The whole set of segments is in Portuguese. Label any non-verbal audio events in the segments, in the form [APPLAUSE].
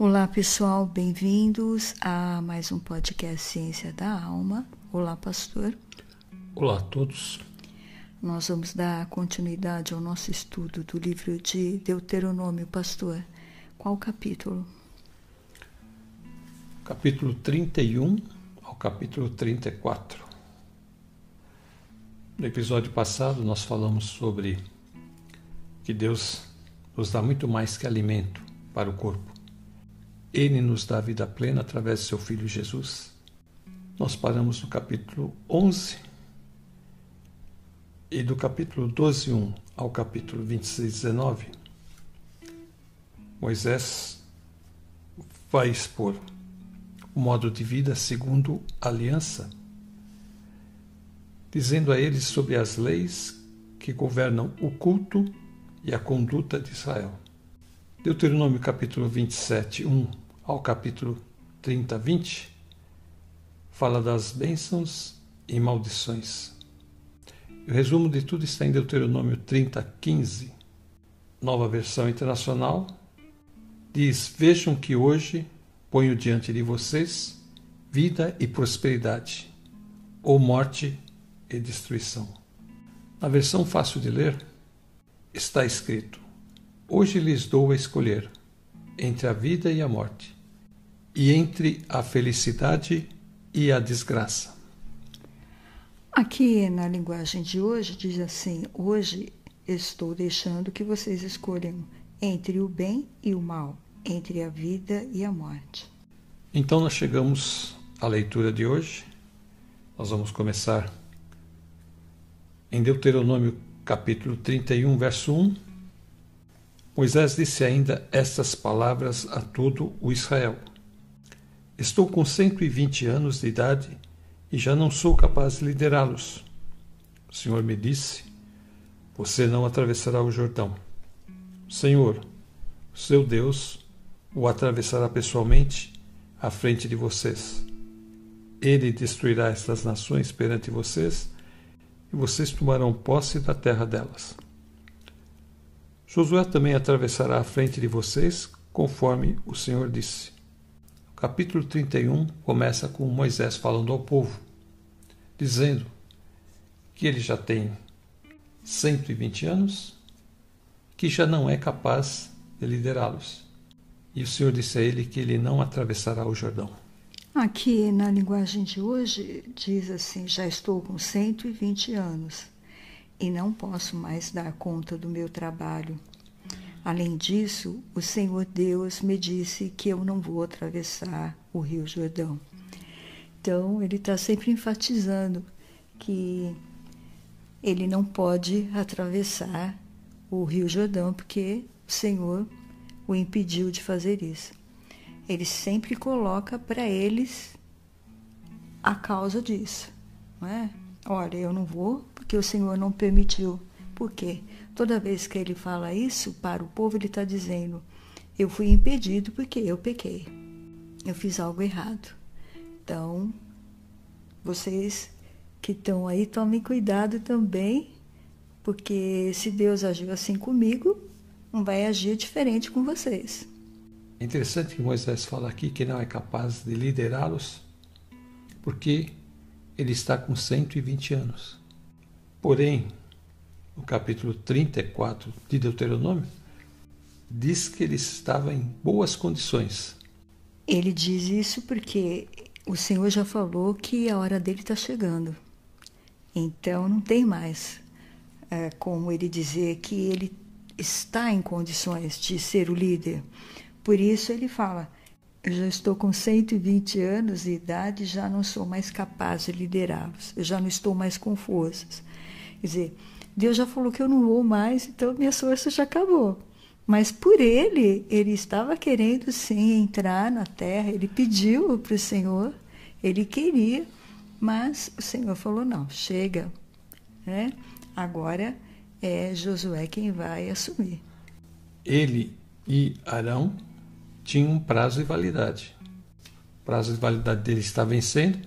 Olá pessoal, bem-vindos a mais um podcast Ciência da Alma. Olá, pastor. Olá a todos. Nós vamos dar continuidade ao nosso estudo do livro de Deuteronômio, pastor. Qual capítulo? Capítulo 31 ao capítulo 34. No episódio passado, nós falamos sobre que Deus nos dá muito mais que alimento para o corpo. Ele nos dá vida plena através de seu Filho Jesus. Nós paramos no capítulo 11 e do capítulo 12, 1 ao capítulo 26, 19, Moisés vai expor o modo de vida segundo a aliança, dizendo a eles sobre as leis que governam o culto e a conduta de Israel. Deuteronômio capítulo 27, 1 ao capítulo 30, 20, fala das bênçãos e maldições. O resumo de tudo está em Deuteronômio 30, 15. Nova versão internacional diz: Vejam que hoje ponho diante de vocês vida e prosperidade, ou morte e destruição. Na versão fácil de ler, está escrito: Hoje lhes dou a escolher entre a vida e a morte, e entre a felicidade e a desgraça. Aqui na linguagem de hoje diz assim: Hoje estou deixando que vocês escolham entre o bem e o mal, entre a vida e a morte. Então nós chegamos à leitura de hoje. Nós vamos começar em Deuteronômio capítulo 31, verso 1 Moisés disse ainda estas palavras a todo o Israel: Estou com 120 anos de idade e já não sou capaz de liderá-los. O Senhor me disse: Você não atravessará o Jordão. Senhor, seu Deus, o atravessará pessoalmente à frente de vocês. Ele destruirá estas nações perante vocês e vocês tomarão posse da terra delas. Josué também atravessará a frente de vocês, conforme o Senhor disse. O capítulo 31 começa com Moisés falando ao povo, dizendo que ele já tem 120 anos, que já não é capaz de liderá-los. E o Senhor disse a ele que ele não atravessará o Jordão. Aqui na linguagem de hoje diz assim: já estou com 120 anos e não posso mais dar conta do meu trabalho. Além disso, o Senhor Deus me disse que eu não vou atravessar o Rio Jordão. Então, ele está sempre enfatizando que ele não pode atravessar o Rio Jordão porque o Senhor o impediu de fazer isso. Ele sempre coloca para eles a causa disso, não é? Olha, eu não vou porque o Senhor não permitiu. Por quê? Toda vez que ele fala isso para o povo, ele está dizendo: Eu fui impedido porque eu pequei. Eu fiz algo errado. Então, vocês que estão aí, tomem cuidado também, porque se Deus agiu assim comigo, não vai agir diferente com vocês. É interessante que Moisés fala aqui que não é capaz de liderá-los, porque ele está com 120 anos. Porém, no capítulo 34 de Deuteronômio, diz que ele estava em boas condições. Ele diz isso porque o Senhor já falou que a hora dele está chegando. Então não tem mais é, como ele dizer que ele está em condições de ser o líder. Por isso ele fala: já estou com 120 anos de idade, já não sou mais capaz de liderá-los, eu já não estou mais com forças. Quer dizer, Deus já falou que eu não vou mais, então minha força já acabou. Mas por ele, ele estava querendo sim entrar na terra, ele pediu para o Senhor, ele queria, mas o Senhor falou: não, chega. Né? Agora é Josué quem vai assumir. Ele e Arão tinham um prazo de validade. O prazo de validade dele está vencendo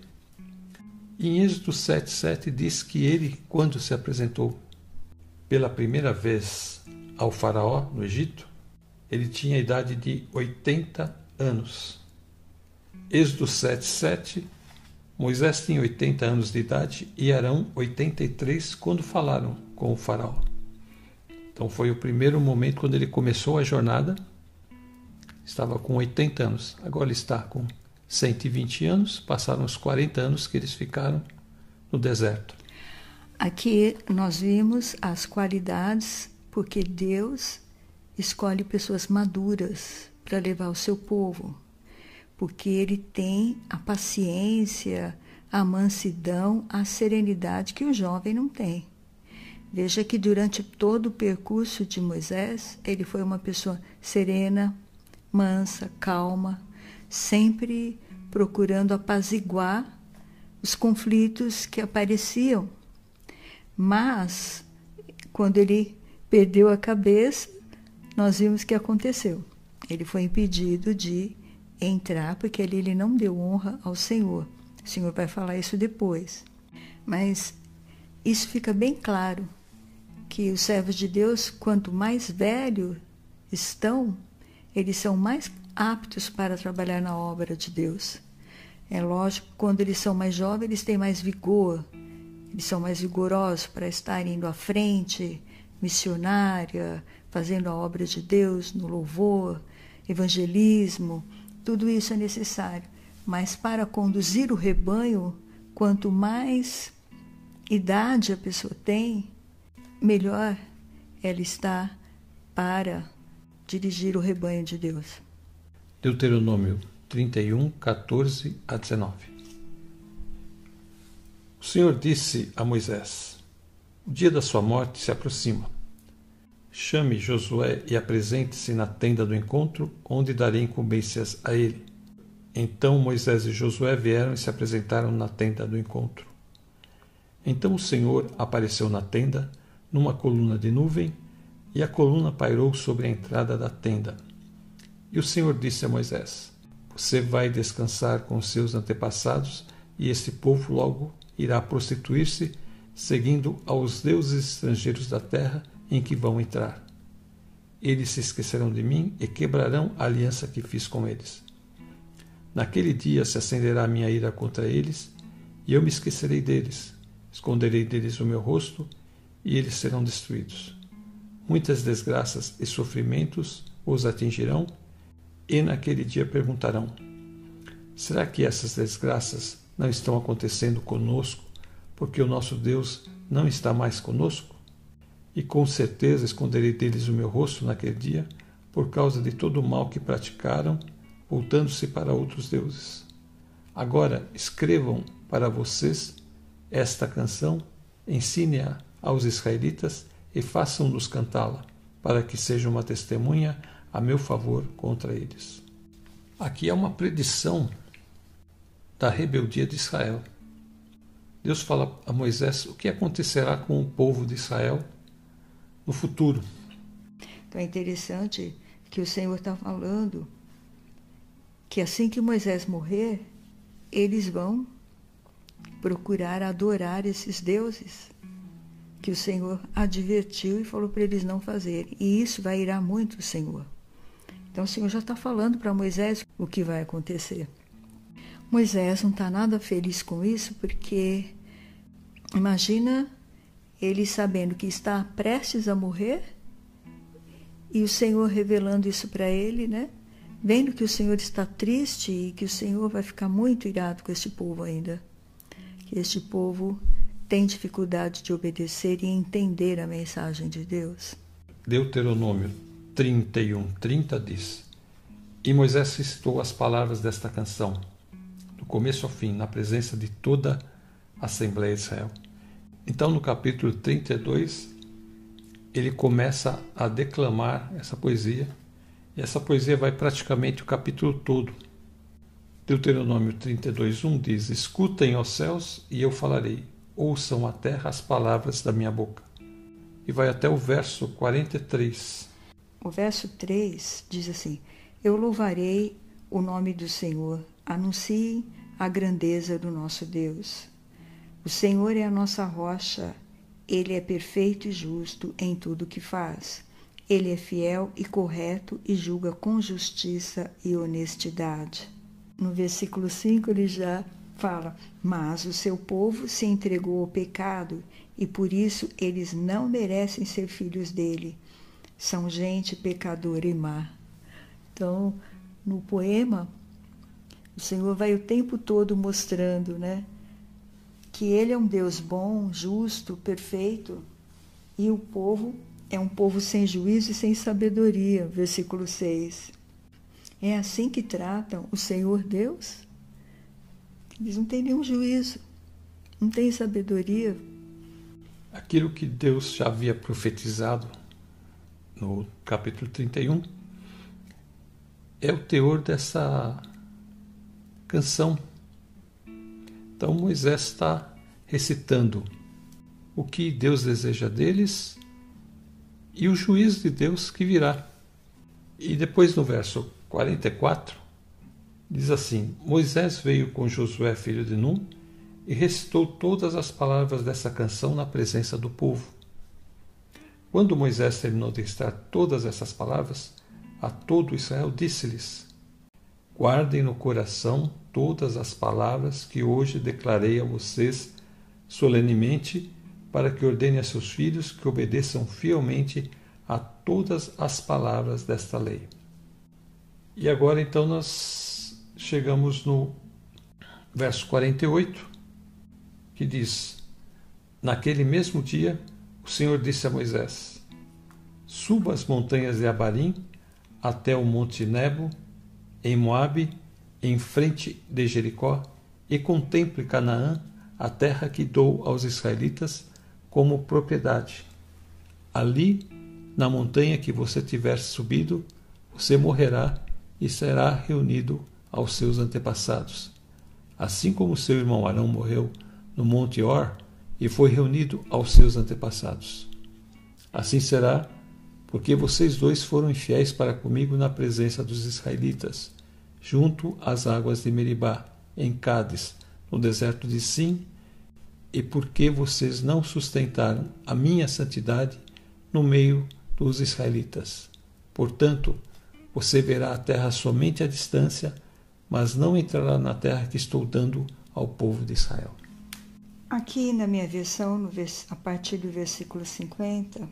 em Êxodo 7,7 diz que ele, quando se apresentou pela primeira vez ao Faraó no Egito, ele tinha a idade de 80 anos. Êxodo 7, 7. Moisés tinha 80 anos de idade e Arão 83 quando falaram com o faraó. Então foi o primeiro momento quando ele começou a jornada. Estava com 80 anos, agora está com 120 anos. Passaram os 40 anos que eles ficaram no deserto. Aqui nós vimos as qualidades, porque Deus escolhe pessoas maduras para levar o seu povo, porque Ele tem a paciência, a mansidão, a serenidade que o jovem não tem. Veja que durante todo o percurso de Moisés, ele foi uma pessoa serena, mansa, calma, sempre procurando apaziguar os conflitos que apareciam. Mas, quando ele perdeu a cabeça, nós vimos que aconteceu. Ele foi impedido de entrar porque ali ele não deu honra ao Senhor. O Senhor vai falar isso depois. Mas isso fica bem claro que os servos de Deus, quanto mais velhos estão, eles são mais aptos para trabalhar na obra de Deus. É lógico, quando eles são mais jovens, eles têm mais vigor, eles são mais vigorosos para estar indo à frente, missionária, fazendo a obra de Deus no louvor, evangelismo, tudo isso é necessário. Mas para conduzir o rebanho, quanto mais idade a pessoa tem, melhor ela está para dirigir o rebanho de Deus. Deuteronômio 31, 14 a 19. O Senhor disse a Moisés: O dia da sua morte se aproxima. Chame Josué e apresente-se na tenda do encontro, onde darei incumbências a ele. Então Moisés e Josué vieram e se apresentaram na tenda do encontro. Então o Senhor apareceu na tenda numa coluna de nuvem, e a coluna pairou sobre a entrada da tenda. E o Senhor disse a Moisés: Você vai descansar com seus antepassados, e esse povo logo irá prostituir-se, seguindo aos deuses estrangeiros da terra em que vão entrar. Eles se esquecerão de mim e quebrarão a aliança que fiz com eles. Naquele dia se acenderá a minha ira contra eles, e eu me esquecerei deles. Esconderei deles o meu rosto e eles serão destruídos. Muitas desgraças e sofrimentos os atingirão, e naquele dia perguntarão: Será que essas desgraças não estão acontecendo conosco, porque o nosso Deus não está mais conosco? E com certeza esconderei deles o meu rosto naquele dia, por causa de todo o mal que praticaram, voltando-se para outros deuses. Agora escrevam para vocês esta canção, ensine-a aos israelitas e façam-nos cantá-la, para que seja uma testemunha a meu favor contra eles. Aqui é uma predição da rebeldia de Israel. Deus fala a Moisés o que acontecerá com o povo de Israel no futuro. Então é interessante que o Senhor está falando que assim que Moisés morrer, eles vão procurar adorar esses deuses que o Senhor advertiu e falou para eles não fazerem. E isso vai irar muito o Senhor. Então o Senhor já está falando para Moisés o que vai acontecer. Moisés não está nada feliz com isso, porque imagina ele sabendo que está prestes a morrer e o Senhor revelando isso para ele, né? Vendo que o Senhor está triste e que o Senhor vai ficar muito irado com este povo ainda. Que este povo tem dificuldade de obedecer e entender a mensagem de Deus? Deuteronômio 31, 30 diz: E Moisés citou as palavras desta canção, do começo ao fim, na presença de toda a Assembleia de Israel. Então, no capítulo 32, ele começa a declamar essa poesia, e essa poesia vai praticamente o capítulo todo. Deuteronômio 32, 1 diz: Escutem, ó céus, e eu falarei ouçam a terra as palavras da minha boca. E vai até o verso 43. O verso 3 diz assim: Eu louvarei o nome do Senhor, anuncie a grandeza do nosso Deus. O Senhor é a nossa rocha, ele é perfeito e justo em tudo que faz. Ele é fiel e correto e julga com justiça e honestidade. No versículo 5 ele já fala: Mas o seu povo se entregou ao pecado e por isso eles não merecem ser filhos dele. São gente pecadora e má. Então, no poema, o Senhor vai o tempo todo mostrando, né, que ele é um Deus bom, justo, perfeito, e o povo é um povo sem juízo e sem sabedoria, versículo 6. É assim que tratam o Senhor Deus? Eles não têm nenhum juízo, não têm sabedoria. Aquilo que Deus já havia profetizado no capítulo 31 é o teor dessa canção. Então Moisés está recitando o que Deus deseja deles e o juízo de Deus que virá. E depois no verso 44 diz assim: Moisés veio com Josué, filho de Num, e recitou todas as palavras dessa canção na presença do povo. Quando Moisés terminou de recitar todas essas palavras, a todo Israel disse-lhes: Guardem no coração todas as palavras que hoje declarei a vocês solenemente, para que ordenem a seus filhos que obedeçam fielmente a todas as palavras desta lei. E agora então nós chegamos no verso 48, que diz: Naquele mesmo dia, o Senhor disse a Moisés: Suba as montanhas de Abarim até o monte Nebo, em Moabe, em frente de Jericó, e contemple Canaã, a terra que dou aos israelitas como propriedade. Ali, na montanha que você tiver subido, você morrerá e será reunido aos seus antepassados. Assim como seu irmão Arão morreu no Monte Or e foi reunido aos seus antepassados. Assim será, porque vocês dois foram infiéis para comigo na presença dos israelitas junto às águas de Meribá, em Cádiz, no deserto de Sim, e porque vocês não sustentaram a minha santidade no meio dos israelitas. Portanto, você verá a terra somente à distância, mas não entrará na terra que estou dando ao povo de Israel. Aqui na minha versão, a partir do versículo 50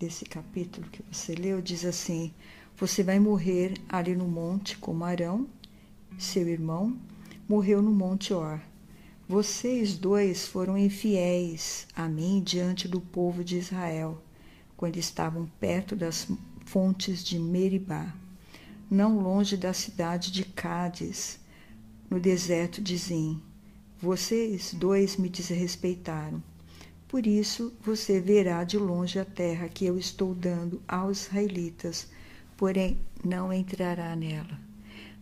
desse capítulo que você leu, diz assim: você vai morrer ali no monte como Arão, seu irmão, morreu no monte Or. Vocês dois foram infiéis a mim diante do povo de Israel, quando estavam perto das fontes de Meribá, não longe da cidade de Cádiz, no deserto de. Vocês dois me desrespeitaram. Por isso você verá de longe a terra que eu estou dando aos israelitas porém não entrará nela.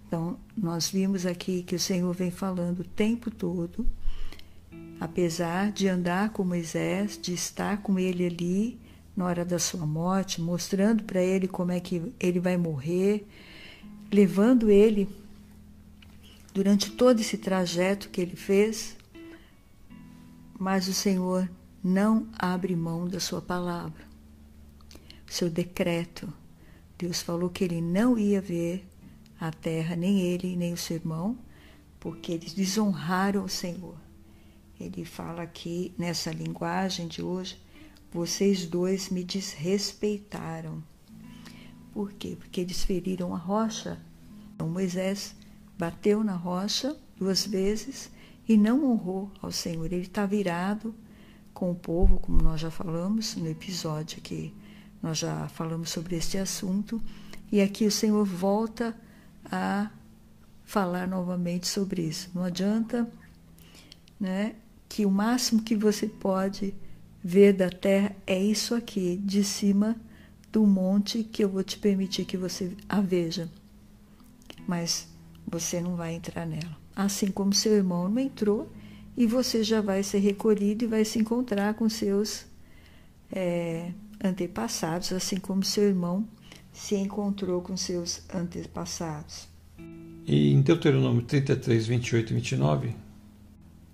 Então, nós vimos aqui que o Senhor vem falando o tempo todo, apesar de andar com Moisés, de estar com ele ali na hora da sua morte, mostrando para ele como é que ele vai morrer, levando ele durante todo esse trajeto que ele fez, mas o Senhor não abre mão da sua palavra, seu decreto Deus falou que ele não ia ver a terra, nem ele, nem o seu irmão, porque eles desonraram o Senhor. Ele fala aqui nessa linguagem de hoje: vocês dois me desrespeitaram. Por quê? Porque eles feriram a rocha. Então Moisés bateu na rocha duas vezes e não honrou ao Senhor. Ele está virado com o povo, como nós já falamos no episódio aqui nós já falamos sobre este assunto e aqui o Senhor volta a falar novamente sobre isso. Não adianta, né, que o máximo que você pode ver da terra é isso aqui, de cima do monte que eu vou te permitir que você a veja. Mas você não vai entrar nela. Assim como seu irmão não entrou, e você já vai ser recolhido e vai se encontrar com seus é, antepassados, assim como seu irmão se encontrou com seus antepassados. E em Deuteronômio 33, 28 e 29,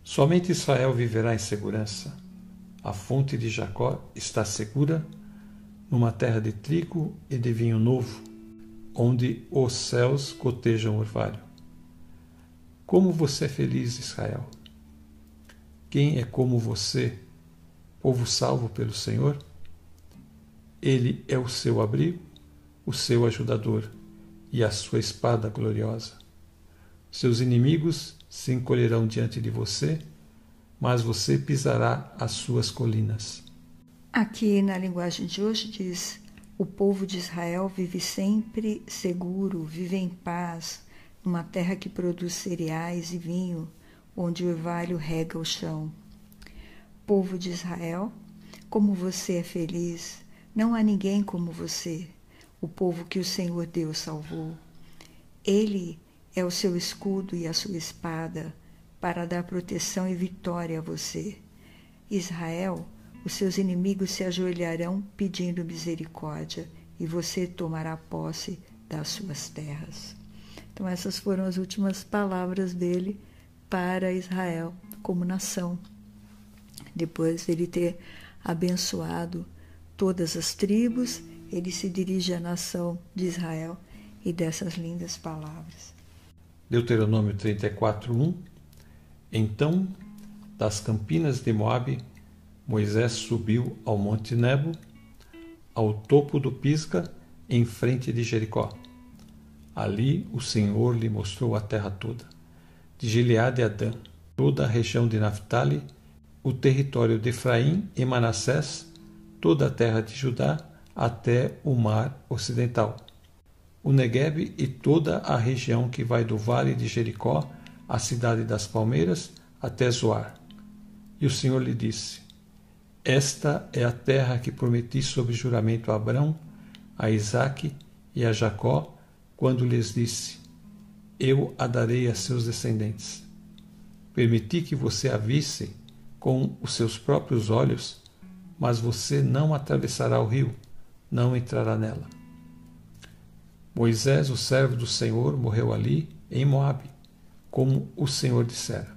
somente Israel viverá em segurança. A fonte de Jacó está segura, numa terra de trigo e de vinho novo, onde os céus cotejam orvalho. Como você é feliz, Israel! Quem é como você, povo salvo pelo Senhor? Ele é o seu abrigo, o seu ajudador e a sua espada gloriosa. Seus inimigos se encolherão diante de você, mas você pisará as suas colinas. Aqui na linguagem de hoje diz: o povo de Israel vive sempre seguro, vive em paz, numa terra que produz cereais e vinho onde o orvalho rega o chão. Povo de Israel, como você é feliz, não há ninguém como você, o povo que o Senhor Deus salvou. Ele é o seu escudo e a sua espada para dar proteção e vitória a você. Israel, os seus inimigos se ajoelharão pedindo misericórdia e você tomará posse das suas terras. Então, essas foram as últimas palavras dele para Israel como nação. Depois de ele ter abençoado todas as tribos, ele se dirige à nação de Israel e dessas lindas palavras. Deuteronômio 34:1 Então, das campinas de Moabe, Moisés subiu ao monte Nebo, ao topo do Pisga, em frente de Jericó. Ali o Senhor lhe mostrou a terra toda de Gileade e Adã, toda a região de Naphtali, o território de Efraim e Manassés, toda a terra de Judá, até o mar ocidental, o Negueb e toda a região que vai do vale de Jericó, a cidade das palmeiras, até Zoar. E o Senhor lhe disse: Esta é a terra que prometi sob juramento a Abrão, a Isaque e a Jacó, quando lhes disse: eu a darei a seus descendentes. Permiti que você a visse com os seus próprios olhos, mas você não atravessará o rio, não entrará nela. Moisés, o servo do Senhor, morreu ali, em Moabe, como o Senhor dissera.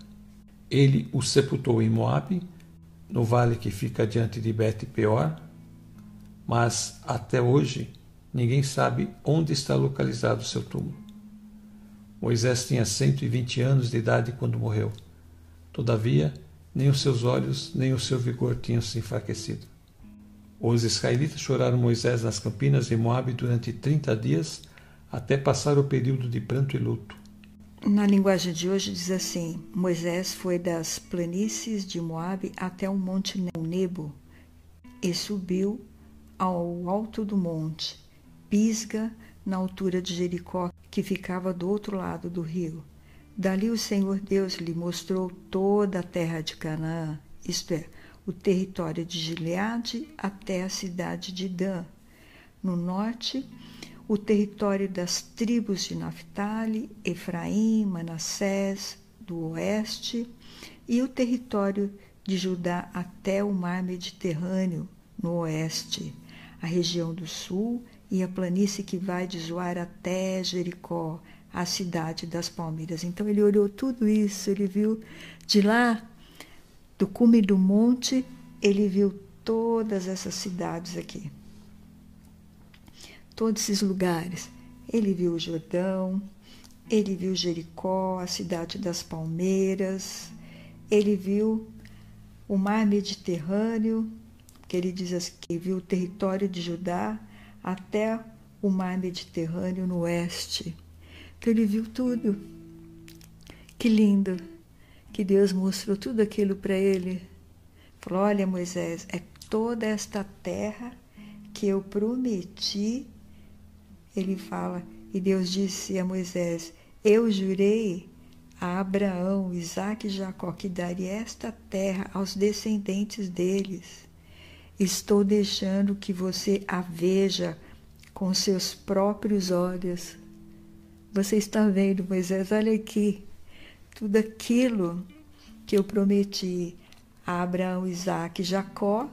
Ele o sepultou em Moabe, no vale que fica diante de Bet-peor, mas até hoje ninguém sabe onde está localizado seu túmulo. Moisés tinha 120 anos de idade quando morreu. Todavia, nem os seus olhos nem o seu vigor tinham se enfraquecido. Os israelitas choraram Moisés nas campinas de Moabe durante 30 dias, até passar o período de pranto e luto. Na linguagem de hoje diz assim: Moisés foi das planícies de Moabe até o monte Nebo e subiu ao alto do monte, Pisga, na altura de Jericó, que ficava do outro lado do rio. Dali o Senhor Deus lhe mostrou toda a terra de Canaã, isto é, o território de Gileade até a cidade de Dan. No norte, o território das tribos de Naphtali, Efraim, Manassés, do oeste, e o território de Judá até o mar Mediterrâneo, no oeste, a região do sul e a planície que vai de Zoar até Jericó, a cidade das palmeiras. Então ele olhou tudo isso, ele viu de lá, do cume do monte, ele viu todas essas cidades aqui. Todos esses lugares. Ele viu o Jordão, ele viu Jericó, a cidade das palmeiras, ele viu o mar Mediterrâneo, que ele diz assim, que viu o território de Judá, até o mar Mediterrâneo no oeste. Então ele viu tudo. Que lindo que Deus mostrou tudo aquilo para ele. Falou: Olha, Moisés, é toda esta terra que eu prometi. Ele fala, e Deus disse a Moisés: Eu jurei a Abraão, Isaac e Jacó que daria esta terra aos descendentes deles. Estou deixando que você a veja com seus próprios olhos. Você está vendo, Moisés? Olha aqui, tudo aquilo que eu prometi a Abraão, Isaac e Jacó,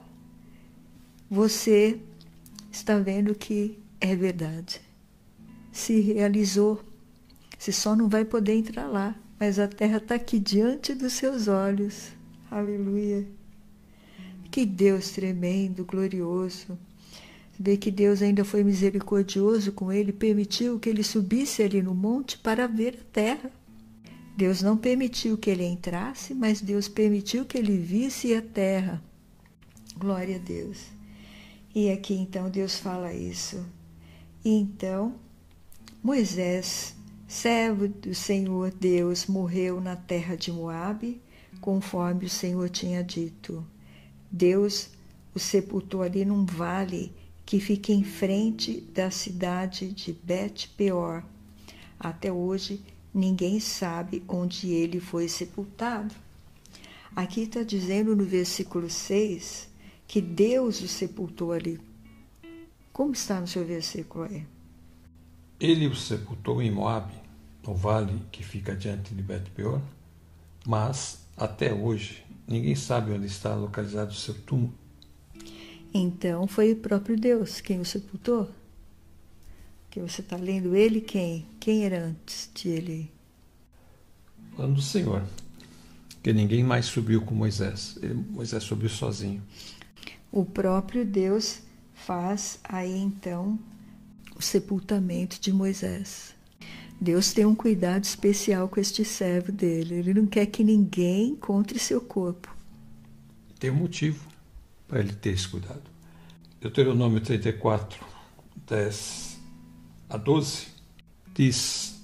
você está vendo que é verdade. Se realizou. Você só não vai poder entrar lá, mas a terra está aqui diante dos seus olhos. Aleluia. Que Deus tremendo, glorioso. Vê que Deus ainda foi misericordioso com ele, permitiu que ele subisse ali no monte para ver a terra. Deus não permitiu que ele entrasse, mas Deus permitiu que ele visse a terra. Glória a Deus. E aqui então Deus fala isso. E então Moisés, servo do Senhor Deus, morreu na terra de Moabe, conforme o Senhor tinha dito. Deus o sepultou ali num vale que fica em frente da cidade de Bet-peor. Até hoje, ninguém sabe onde ele foi sepultado. Aqui está dizendo no versículo 6 que Deus o sepultou ali. Como está no seu versículo aí? Ele o sepultou em Moabe, no vale que fica diante de Bet-peor, mas até hoje ninguém sabe onde está localizado o seu túmulo. Então foi o próprio Deus quem o sepultou? Que você está lendo ele quem? Quem era antes de ele? Falando do Senhor. Que ninguém mais subiu com Moisés. Ele, Moisés subiu sozinho. O próprio Deus faz aí então sepultamento de Moisés. Deus tem um cuidado especial com este servo dele. Ele não quer que ninguém encontre seu corpo. Tem um motivo para ele ter esse cuidado. Deuteronômio 34, 10 a 12, diz: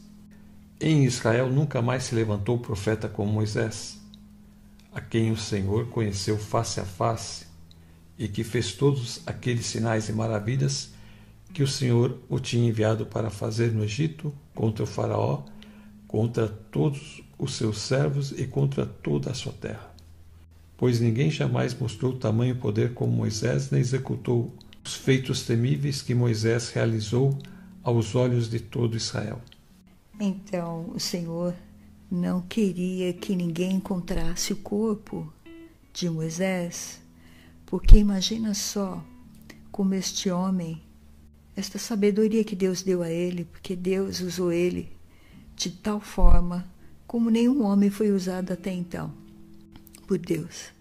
Em Israel nunca mais se levantou profeta como Moisés, a quem o Senhor conheceu face a face e que fez todos aqueles sinais e maravilhas que o Senhor o tinha enviado para fazer no Egito contra o Faraó, contra todos os seus servos e contra toda a sua terra pois ninguém jamais mostrou tamanho poder como Moisés, nem executou os feitos temíveis que Moisés realizou aos olhos de todo Israel. Então o Senhor não queria que ninguém encontrasse o corpo de Moisés, porque imagina só como este homem, esta sabedoria que Deus deu a ele, porque Deus usou ele de tal forma como nenhum homem foi usado até então por Deus.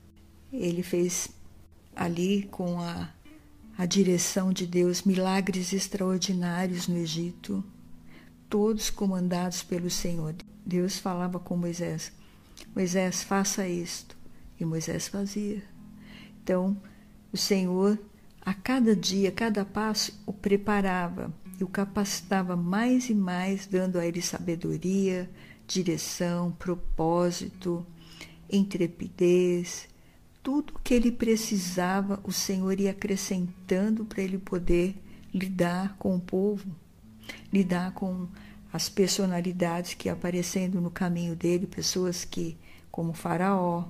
Ele fez ali com a, a direção de Deus milagres extraordinários no Egito, todos comandados pelo Senhor. Deus falava com Moisés: Moisés, faça isto. E Moisés fazia. Então, o Senhor, a cada dia, cada passo, o preparava e o capacitava mais e mais, dando a ele sabedoria, direção, propósito intrepidez, tudo que ele precisava, o Senhor ia acrescentando para ele poder lidar com o povo, lidar com as personalidades que aparecendo no caminho dele, pessoas que como Faraó,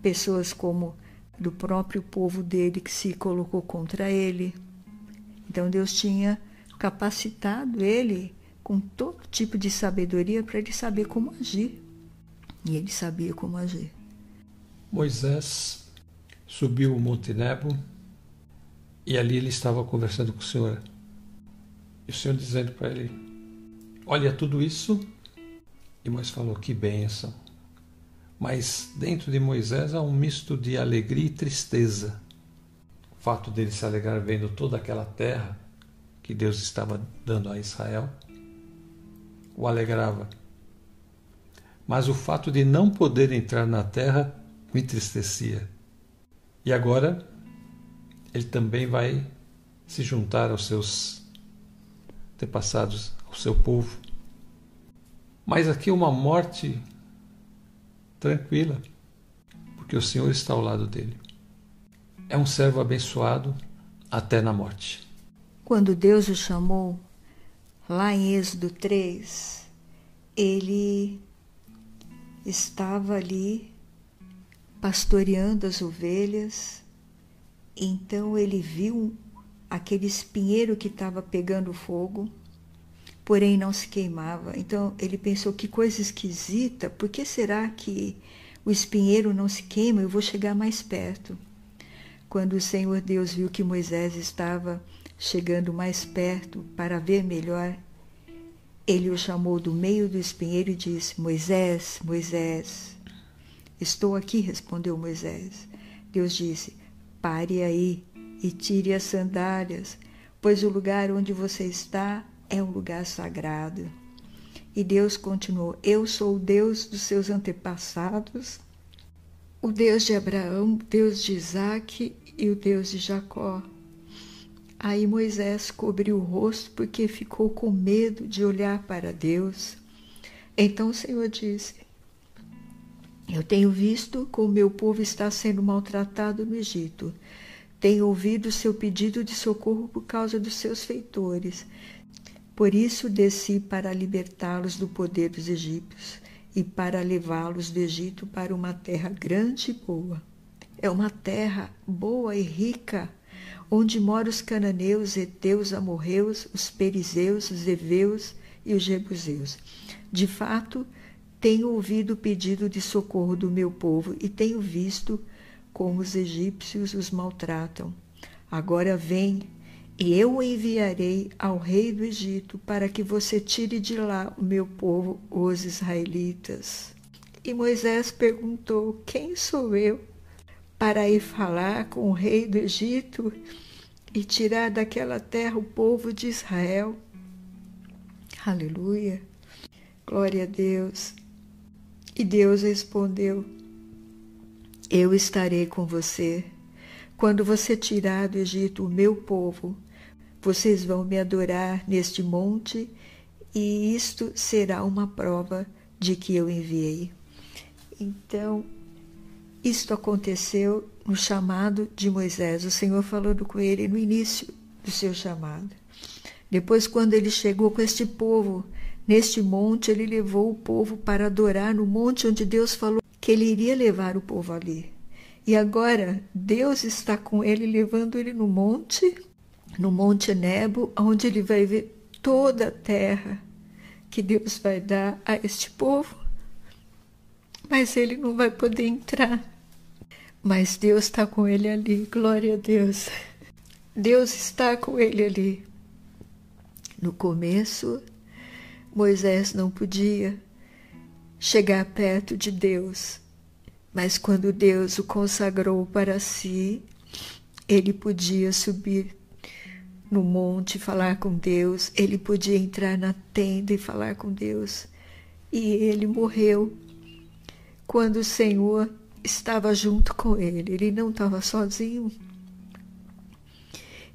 pessoas como do próprio povo dele que se colocou contra ele. Então Deus tinha capacitado ele com todo tipo de sabedoria para ele saber como agir. E ele sabia como agir. Moisés subiu o Monte Nebo e ali ele estava conversando com o Senhor. E o Senhor dizendo para ele: Olha tudo isso. E Moisés falou: Que bênção. Mas dentro de Moisés há um misto de alegria e tristeza. O fato dele se alegrar vendo toda aquela terra que Deus estava dando a Israel o alegrava. Mas o fato de não poder entrar na terra me entristecia. E agora ele também vai se juntar aos seus antepassados, ao seu povo. Mas aqui uma morte tranquila, porque o Senhor está ao lado dele. É um servo abençoado até na morte. Quando Deus o chamou, lá em Êxodo 3, ele estava ali pastoreando as ovelhas. Então ele viu aquele espinheiro que estava pegando fogo, porém não se queimava. Então ele pensou que coisa esquisita, por que será que o espinheiro não se queima? Eu vou chegar mais perto. Quando o Senhor Deus viu que Moisés estava chegando mais perto para ver melhor, ele o chamou do meio do espinheiro e disse: Moisés, Moisés. Estou aqui, respondeu Moisés. Deus disse: Pare aí e tire as sandálias, pois o lugar onde você está é um lugar sagrado. E Deus continuou: Eu sou o Deus dos seus antepassados, o Deus de Abraão, o Deus de Isaac e o Deus de Jacó. Aí Moisés cobriu o rosto porque ficou com medo de olhar para Deus. Então o Senhor disse: Eu tenho visto como meu povo está sendo maltratado no Egito. Tenho ouvido seu pedido de socorro por causa dos seus feitores. Por isso desci para libertá-los do poder dos egípcios e para levá-los do Egito para uma terra grande e boa. É uma terra boa e rica, onde moram os cananeus, heteus, amorreus, os perizeus, os heveus e os jebuseus. De fato, tenho ouvido o pedido de socorro do meu povo e tenho visto como os egípcios os maltratam. Agora vem, e eu o enviarei ao rei do Egito para que você tire de lá o meu povo, os israelitas. E Moisés perguntou: Quem sou eu para ir falar com o rei do Egito e tirar daquela terra o povo de Israel? Aleluia. Glória a Deus. E Deus respondeu: Eu estarei com você. Quando você tirar do Egito o meu povo, vocês vão me adorar neste monte, e isto será uma prova de que eu enviei. Então, isto aconteceu no chamado de Moisés, o Senhor falando com ele no início do seu chamado. Depois, quando ele chegou com este povo neste monte, ele levou o povo para adorar no monte onde Deus falou que ele iria levar o povo ali. E agora Deus está com ele, levando ele no monte no Monte Nebo, onde ele vai ver toda a terra que Deus vai dar a este povo. Mas ele não vai poder entrar. Mas Deus está com ele ali, glória a Deus. Deus está com ele ali. No começo, Moisés não podia chegar perto de Deus, mas quando Deus o consagrou para si, ele podia subir no monte falar com Deus, ele podia entrar na tenda e falar com Deus. E ele morreu quando o Senhor estava junto com ele, ele não estava sozinho.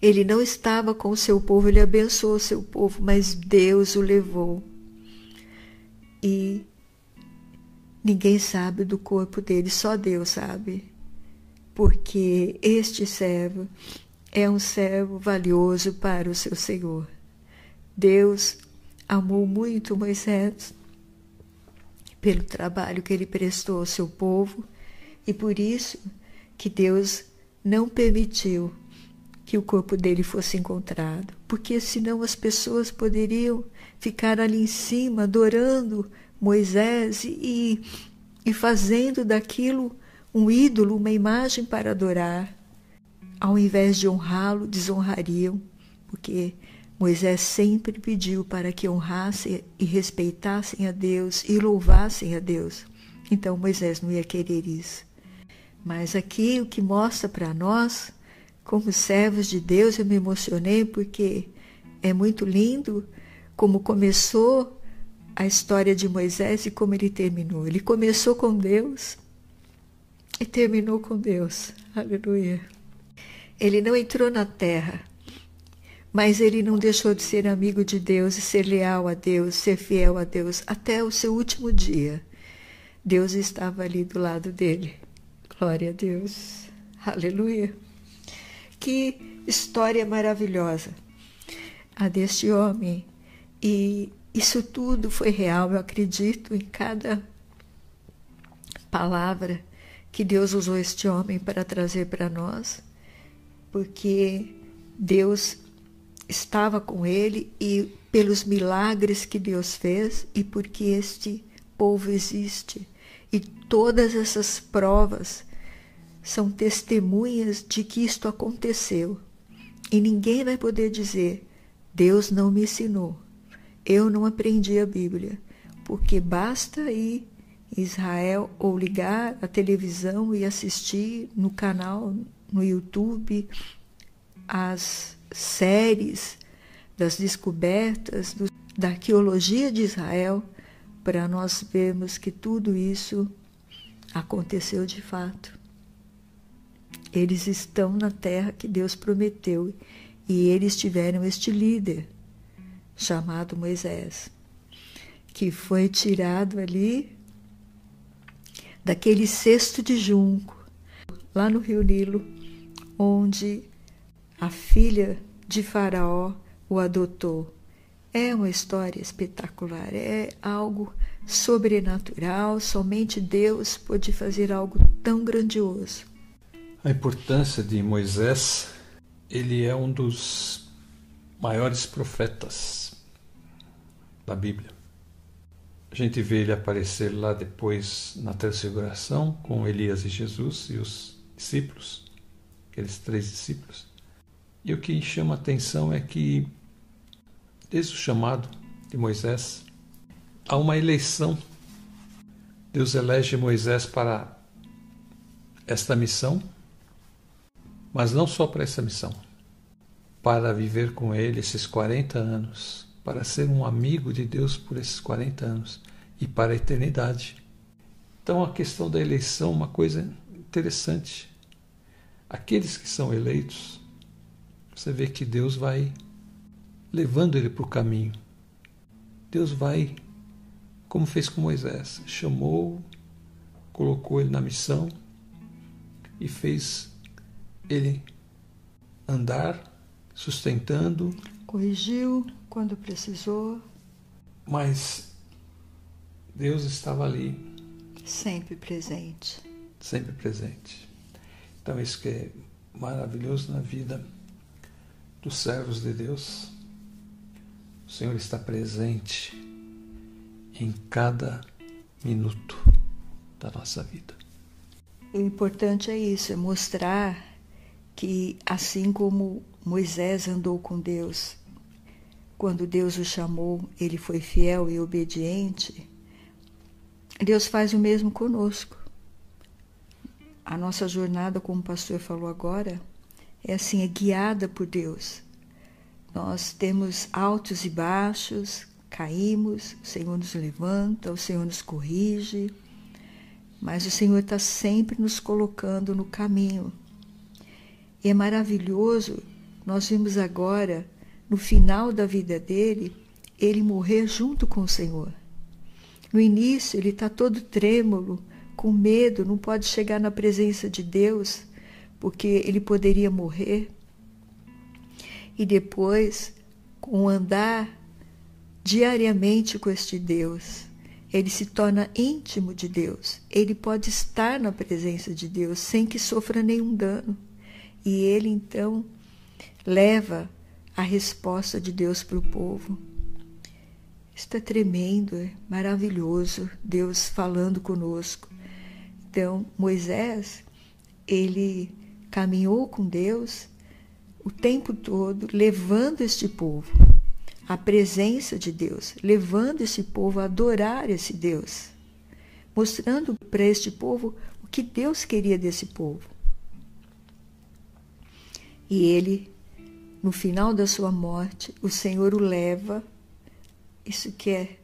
Ele não estava com o seu povo, ele abençoou o seu povo, mas Deus o levou. E ninguém sabe do corpo dele, só Deus sabe. Porque este servo é um servo valioso para o seu Senhor. Deus amou muito Moisés pelo trabalho que ele prestou ao seu povo e por isso que Deus não permitiu que o corpo dele fosse encontrado, porque senão as pessoas poderiam ficar ali em cima adorando Moisés e, e fazendo daquilo um ídolo, uma imagem para adorar ao invés de honrá-lo, desonrariam, porque Moisés sempre pediu para que honrassem e respeitassem a Deus e louvassem a Deus. Então Moisés não ia querer isso. Mas aqui o que mostra para nós, como servos de Deus, eu me emocionei porque é muito lindo como começou a história de Moisés e como ele terminou. Ele começou com Deus e terminou com Deus. Aleluia. Ele não entrou na terra, mas ele não deixou de ser amigo de Deus e ser leal a Deus, ser fiel a Deus até o seu último dia. Deus estava ali do lado dele. Glória a Deus. Aleluia. Que história maravilhosa a deste homem. E isso tudo foi real, eu acredito em cada palavra que Deus usou este homem para trazer para nós porque Deus estava com ele e pelos milagres que Deus fez e porque este povo existe. E todas essas provas são testemunhas de que isto aconteceu. E ninguém vai poder dizer: Deus não me ensinou, eu não aprendi a Bíblia, porque basta ir em Israel ou ligar a televisão e assistir no canal no YouTube as séries, das descobertas do, da arqueologia de Israel, para nós vermos que tudo isso aconteceu de fato. Eles estão na terra que Deus prometeu e eles tiveram este líder chamado Moisés, que foi tirado ali daquele cesto de junco, lá no rio Nilo, onde a filha de Faraó o adotou. É uma história espetacular, é algo sobrenatural, somente Deus pode fazer algo tão grandioso. A importância de Moisés, ele é um dos maiores profetas da Bíblia. A gente vê ele aparecer lá depois na transfiguração com Elias e Jesus e os discípulos, aqueles três discípulos. E o que chama atenção é que, desde o chamado de Moisés, há uma eleição. Deus elege Moisés para esta missão, mas não só para essa missão, para viver com ele esses 40 anos para ser um amigo de Deus por esses 40 anos e para a eternidade. Então a questão da eleição é uma coisa interessante. Aqueles que são eleitos, você vê que Deus vai levando ele para o caminho. Deus vai, como fez com Moisés, chamou, colocou ele na missão e fez ele andar sustentando. Corrigiu, quando precisou. Mas Deus estava ali. Sempre presente. Sempre presente. Então, isso que é maravilhoso na vida dos servos de Deus. O Senhor está presente em cada minuto da nossa vida. O importante é isso, é mostrar que assim como Moisés andou com Deus quando Deus o chamou, ele foi fiel e obediente, Deus faz o mesmo conosco. A nossa jornada, como o pastor falou agora, é assim, é guiada por Deus. Nós temos altos e baixos, caímos, o Senhor nos levanta, o Senhor nos corrige, mas o Senhor está sempre nos colocando no caminho. E é maravilhoso, nós vimos agora no final da vida dele, ele morrer junto com o Senhor. No início, ele está todo trêmulo, com medo, não pode chegar na presença de Deus, porque ele poderia morrer. E depois, com andar diariamente com este Deus, ele se torna íntimo de Deus. Ele pode estar na presença de Deus sem que sofra nenhum dano. E ele então leva a resposta de Deus para o povo. Isso é tremendo, é maravilhoso, Deus falando conosco. Então, Moisés, ele caminhou com Deus o tempo todo, levando este povo à presença de Deus, levando esse povo a adorar esse Deus, mostrando para este povo o que Deus queria desse povo. E ele no final da sua morte, o Senhor o leva, isso que é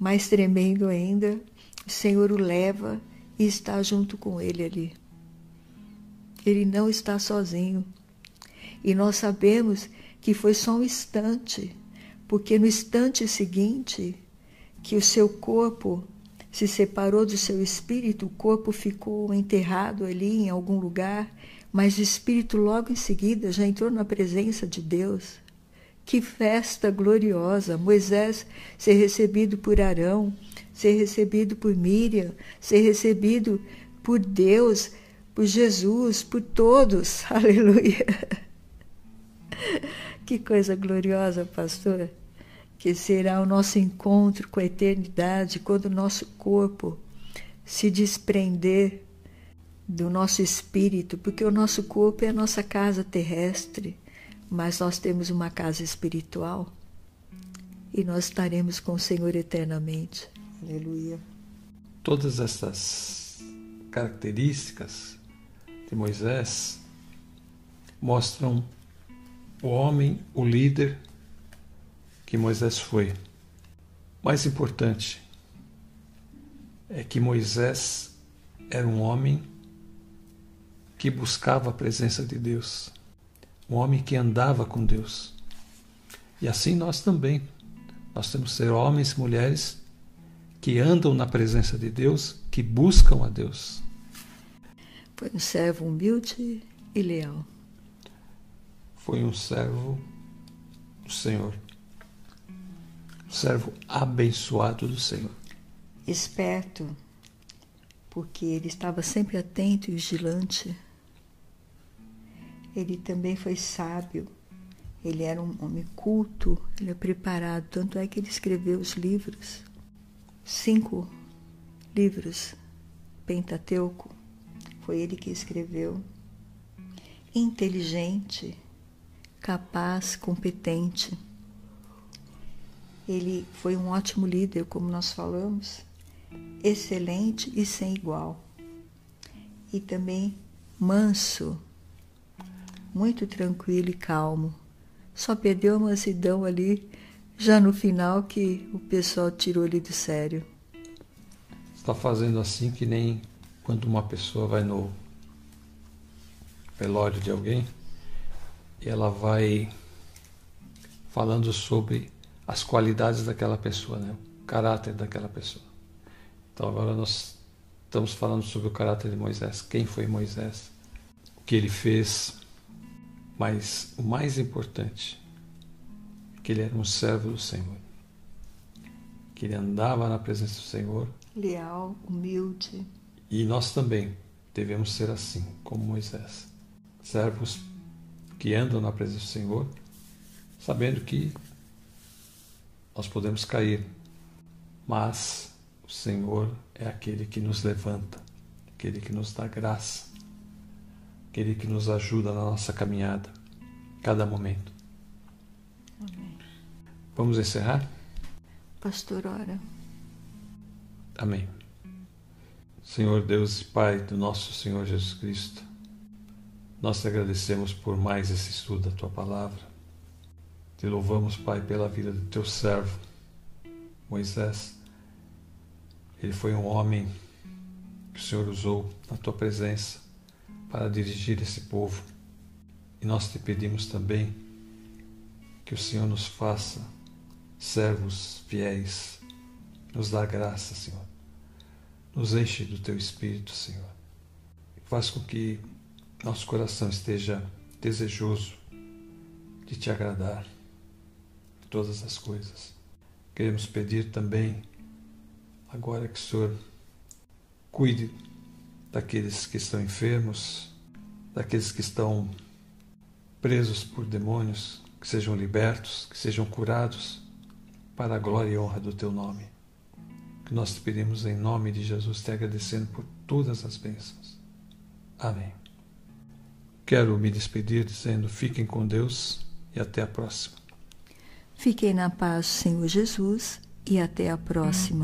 mais tremendo ainda, o Senhor o leva e está junto com ele ali. Ele não está sozinho. E nós sabemos que foi só um instante, porque no instante seguinte que o seu corpo se separou do seu espírito, o corpo ficou enterrado ali em algum lugar mas o espírito logo em seguida já entrou na presença de Deus. Que festa gloriosa! Moisés ser recebido por Arão, ser recebido por Miriam, ser recebido por Deus, por Jesus, por todos. [LAUGHS] Aleluia! Que coisa gloriosa, pastor! Que será o nosso encontro com a eternidade quando o nosso corpo se desprender do nosso espírito, porque o nosso corpo é a nossa casa terrestre, mas nós temos uma casa espiritual e nós estaremos com o Senhor eternamente. Aleluia. Todas essas características de Moisés mostram o homem, o líder que Moisés foi. Mais importante é que Moisés era um homem que buscava a presença de Deus, um homem que andava com Deus. E assim nós também. Nós temos que ser homens e mulheres que andam na presença de Deus, que buscam a Deus. Foi um servo humilde e leal foi um servo do Senhor. servo abençoado do Senhor. Esperto, porque ele estava sempre atento e vigilante. Ele também foi sábio. Ele era um homem culto, ele é preparado. Tanto é que ele escreveu os livros, cinco livros, Pentateuco, foi ele que escreveu. Inteligente, capaz, competente. Ele foi um ótimo líder, como nós falamos, excelente e sem igual. E também manso, muito tranquilo e calmo. Só perdeu a mansidão ali, já no final que o pessoal tirou ele de sério. Está fazendo assim que nem quando uma pessoa vai no velório de alguém e ela vai falando sobre as qualidades daquela pessoa, né? o caráter daquela pessoa. Então agora nós estamos falando sobre o caráter de Moisés, quem foi Moisés, o que ele fez, mas o mais importante que ele era um servo do Senhor, que ele andava na presença do Senhor, leal, humilde. E nós também devemos ser assim, como Moisés, servos que andam na presença do Senhor, sabendo que nós podemos cair, mas o Senhor é aquele que nos levanta, aquele que nos dá graça, aquele que nos ajuda na nossa caminhada, cada momento. Vamos encerrar? Pastor, ora. Amém. Senhor Deus e Pai do nosso Senhor Jesus Cristo, nós te agradecemos por mais esse estudo da tua palavra. Te louvamos, Pai, pela vida do teu servo, Moisés. Ele foi um homem que o Senhor usou na tua presença para dirigir esse povo. E nós te pedimos também que o Senhor nos faça servos fiéis, nos dá graça, Senhor. Nos enche do teu espírito, Senhor. Faz com que nosso coração esteja desejoso de te agradar em todas as coisas. Queremos pedir também, agora que o Senhor cuide daqueles que estão enfermos, daqueles que estão presos por demônios, que sejam libertos, que sejam curados, para a glória e honra do teu nome. Que nós te pedimos em nome de Jesus, te agradecendo por todas as bênçãos. Amém. Quero me despedir dizendo: fiquem com Deus e até a próxima. Fiquem na paz, Senhor Jesus, e até a próxima.